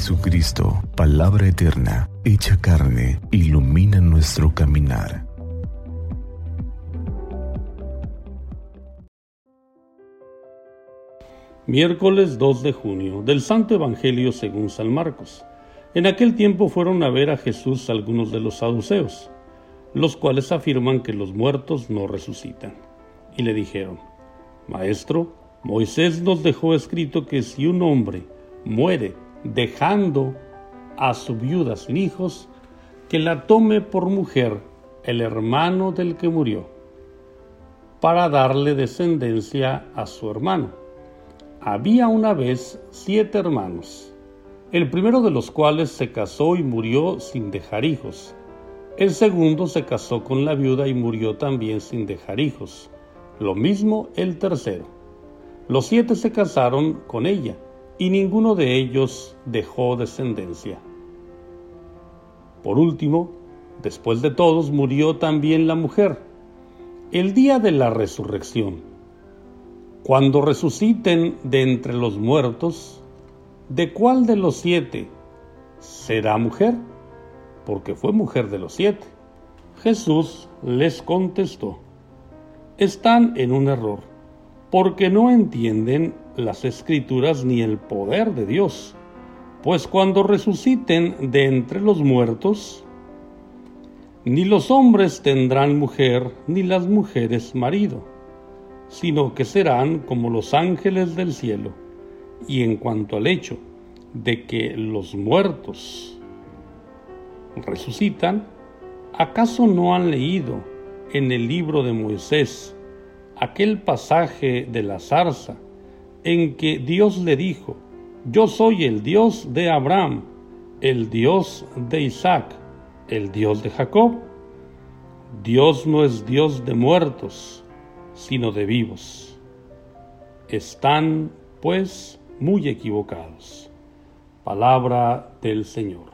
Jesucristo, palabra eterna, hecha carne, ilumina nuestro caminar. Miércoles 2 de junio del Santo Evangelio según San Marcos. En aquel tiempo fueron a ver a Jesús algunos de los saduceos, los cuales afirman que los muertos no resucitan. Y le dijeron, Maestro, Moisés nos dejó escrito que si un hombre muere dejando a su viuda sin hijos, que la tome por mujer el hermano del que murió, para darle descendencia a su hermano. Había una vez siete hermanos, el primero de los cuales se casó y murió sin dejar hijos. El segundo se casó con la viuda y murió también sin dejar hijos. Lo mismo el tercero. Los siete se casaron con ella y ninguno de ellos dejó descendencia. Por último, después de todos, murió también la mujer. El día de la resurrección, cuando resuciten de entre los muertos, ¿de cuál de los siete será mujer? Porque fue mujer de los siete. Jesús les contestó, están en un error, porque no entienden las escrituras ni el poder de Dios, pues cuando resuciten de entre los muertos, ni los hombres tendrán mujer, ni las mujeres marido sino que serán como los ángeles del cielo. Y en cuanto al hecho de que los muertos resucitan, ¿acaso no han leído en el libro de Moisés aquel pasaje de la zarza en que Dios le dijo, yo soy el Dios de Abraham, el Dios de Isaac, el Dios de Jacob? Dios no es Dios de muertos, sino de vivos. Están, pues, muy equivocados. Palabra del Señor.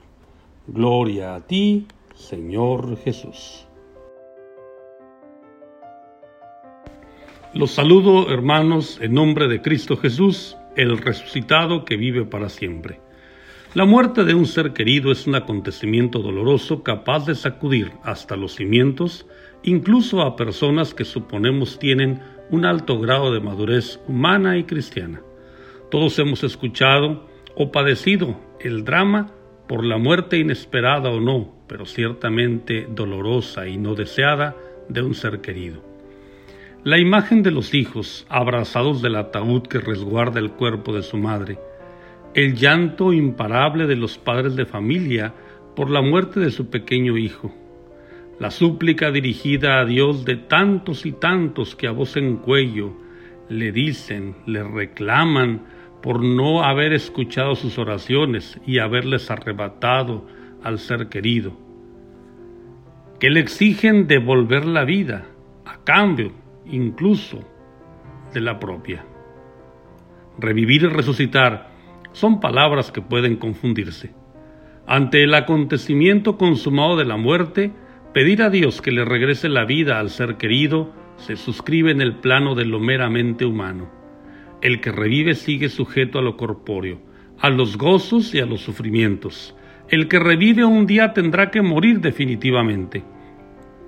Gloria a ti, Señor Jesús. Los saludo, hermanos, en nombre de Cristo Jesús, el resucitado que vive para siempre. La muerte de un ser querido es un acontecimiento doloroso capaz de sacudir hasta los cimientos incluso a personas que suponemos tienen un alto grado de madurez humana y cristiana. Todos hemos escuchado o padecido el drama por la muerte inesperada o no, pero ciertamente dolorosa y no deseada de un ser querido. La imagen de los hijos abrazados del ataúd que resguarda el cuerpo de su madre, el llanto imparable de los padres de familia por la muerte de su pequeño hijo, la súplica dirigida a Dios de tantos y tantos que a voz en cuello le dicen, le reclaman por no haber escuchado sus oraciones y haberles arrebatado al ser querido, que le exigen devolver la vida a cambio incluso de la propia. Revivir y resucitar son palabras que pueden confundirse. Ante el acontecimiento consumado de la muerte, Pedir a Dios que le regrese la vida al ser querido se suscribe en el plano de lo meramente humano. El que revive sigue sujeto a lo corpóreo, a los gozos y a los sufrimientos. El que revive un día tendrá que morir definitivamente.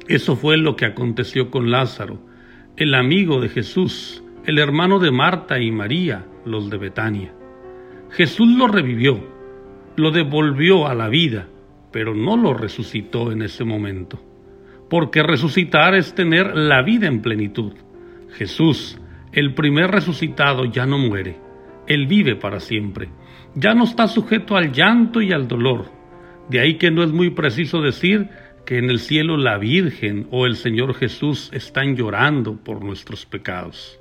Eso fue lo que aconteció con Lázaro, el amigo de Jesús, el hermano de Marta y María, los de Betania. Jesús lo revivió, lo devolvió a la vida, pero no lo resucitó en ese momento. Porque resucitar es tener la vida en plenitud. Jesús, el primer resucitado, ya no muere. Él vive para siempre. Ya no está sujeto al llanto y al dolor. De ahí que no es muy preciso decir que en el cielo la Virgen o el Señor Jesús están llorando por nuestros pecados.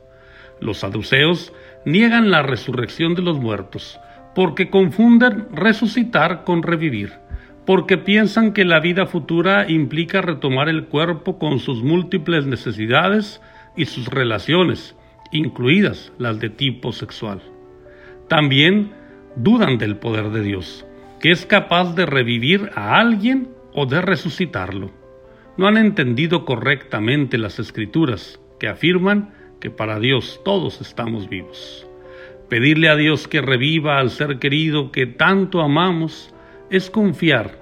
Los saduceos niegan la resurrección de los muertos porque confunden resucitar con revivir porque piensan que la vida futura implica retomar el cuerpo con sus múltiples necesidades y sus relaciones, incluidas las de tipo sexual. También dudan del poder de Dios, que es capaz de revivir a alguien o de resucitarlo. No han entendido correctamente las escrituras, que afirman que para Dios todos estamos vivos. Pedirle a Dios que reviva al ser querido que tanto amamos es confiar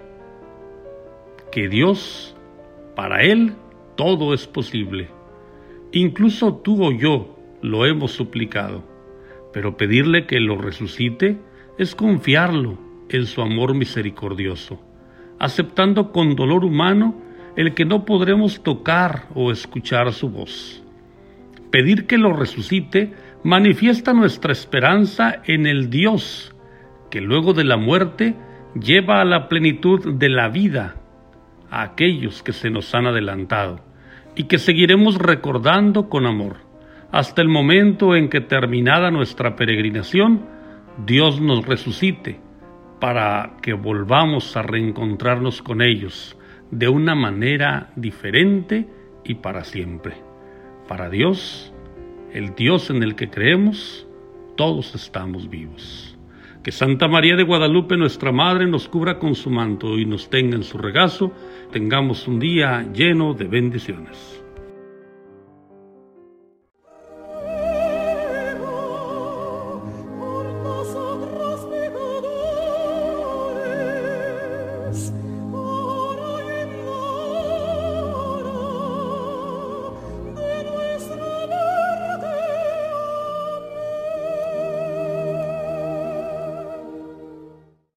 que Dios, para Él, todo es posible. Incluso tú o yo lo hemos suplicado, pero pedirle que lo resucite es confiarlo en su amor misericordioso, aceptando con dolor humano el que no podremos tocar o escuchar su voz. Pedir que lo resucite manifiesta nuestra esperanza en el Dios que luego de la muerte lleva a la plenitud de la vida a aquellos que se nos han adelantado y que seguiremos recordando con amor hasta el momento en que terminada nuestra peregrinación, Dios nos resucite para que volvamos a reencontrarnos con ellos de una manera diferente y para siempre. Para Dios, el Dios en el que creemos, todos estamos vivos. Que Santa María de Guadalupe, nuestra Madre, nos cubra con su manto y nos tenga en su regazo, tengamos un día lleno de bendiciones.